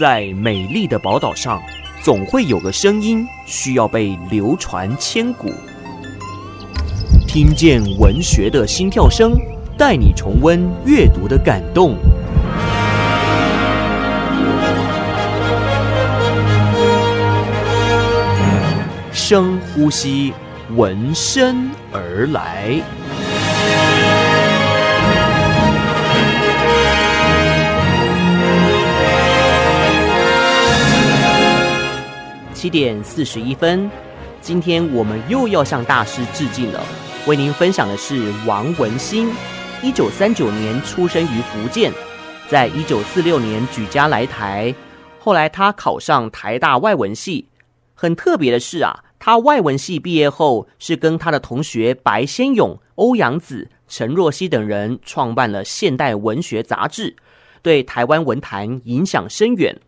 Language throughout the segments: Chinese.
在美丽的宝岛上，总会有个声音需要被流传千古。听见文学的心跳声，带你重温阅读的感动。深呼吸，闻声而来。七点四十一分，今天我们又要向大师致敬了。为您分享的是王文兴，一九三九年出生于福建，在一九四六年举家来台，后来他考上台大外文系。很特别的是啊，他外文系毕业后是跟他的同学白先勇、欧阳子、陈若曦等人创办了《现代文学》杂志，对台湾文坛影响深远。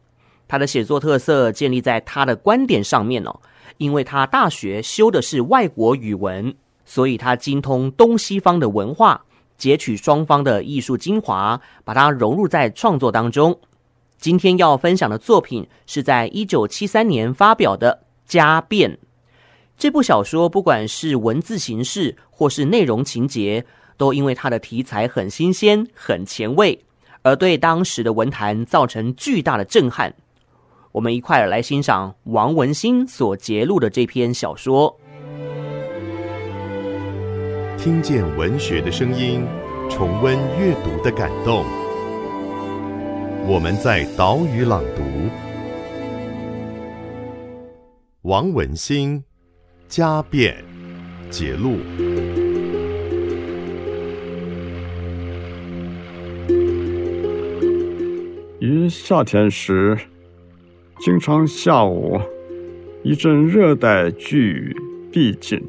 他的写作特色建立在他的观点上面哦，因为他大学修的是外国语文。所以，他精通东西方的文化，截取双方的艺术精华，把它融入在创作当中。今天要分享的作品是在一九七三年发表的《家变》这部小说，不管是文字形式或是内容情节，都因为它的题材很新鲜、很前卫，而对当时的文坛造成巨大的震撼。我们一块儿来欣赏王文兴所节录的这篇小说。听见文学的声音，重温阅读的感动。我们在岛屿朗读。王文兴《家变》节录。于夏天时，经常下午一阵热带巨雨逼近。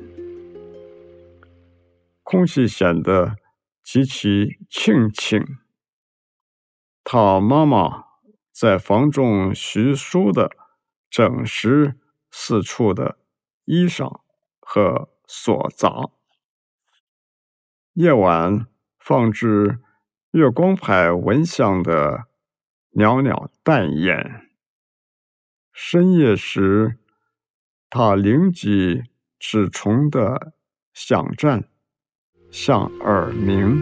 空气显得极其清清。他妈妈在房中徐淑地整拾四处的衣裳和锁杂。夜晚放置月光牌蚊香的袅袅淡烟。深夜时，他灵机之虫的响颤。像耳鸣。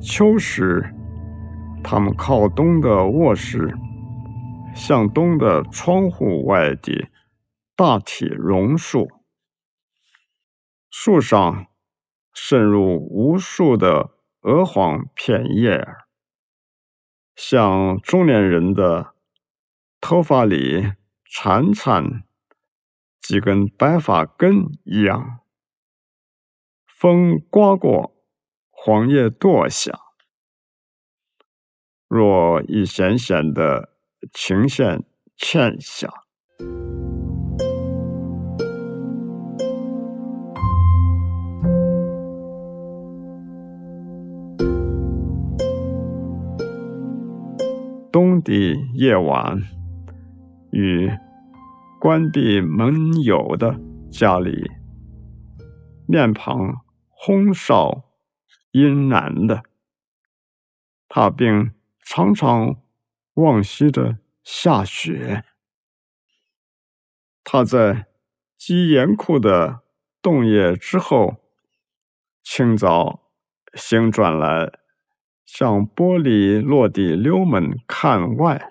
秋时，他们靠东的卧室，向东的窗户外的大体榕树，树上渗入无数的鹅黄片叶儿，像中年人的头发里。潺潺几根白发根一样，风刮过，黄叶堕下，若一纤纤的琴弦欠下。的夜晚，与关闭门友的家里，面庞红烧阴难的，他并常常往西的下雪。他在极严酷的冬夜之后，清早醒转来，向玻璃落地溜门看外。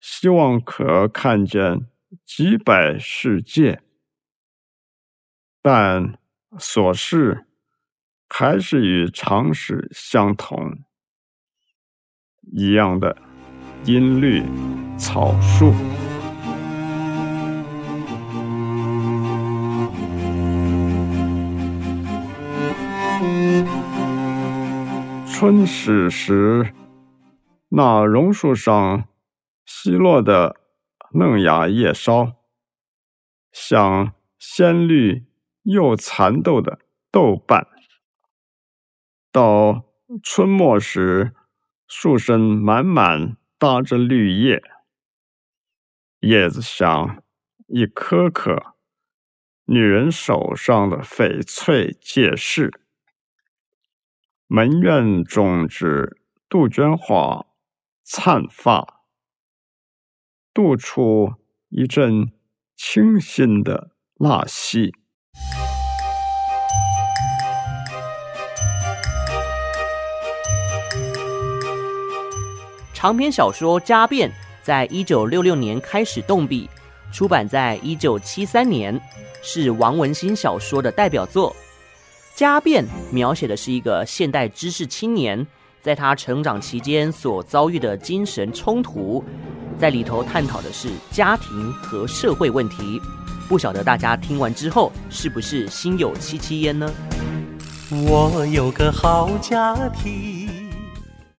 希望可看见几百世界，但所视还是与常识相同，一样的音律草树。春始时，那榕树上。稀落的嫩芽叶梢，像鲜绿又蚕豆的豆瓣。到春末时，树身满满搭着绿叶，叶子像一颗颗女人手上的翡翠戒饰。门院种植杜鹃花灿发，度出一阵清新的腊溪。长篇小说《家变》在一九六六年开始动笔，出版在一九七三年，是王文兴小说的代表作。《家变》描写的是一个现代知识青年，在他成长期间所遭遇的精神冲突，在里头探讨的是家庭和社会问题。不晓得大家听完之后是不是心有戚戚焉呢？我有个好家庭。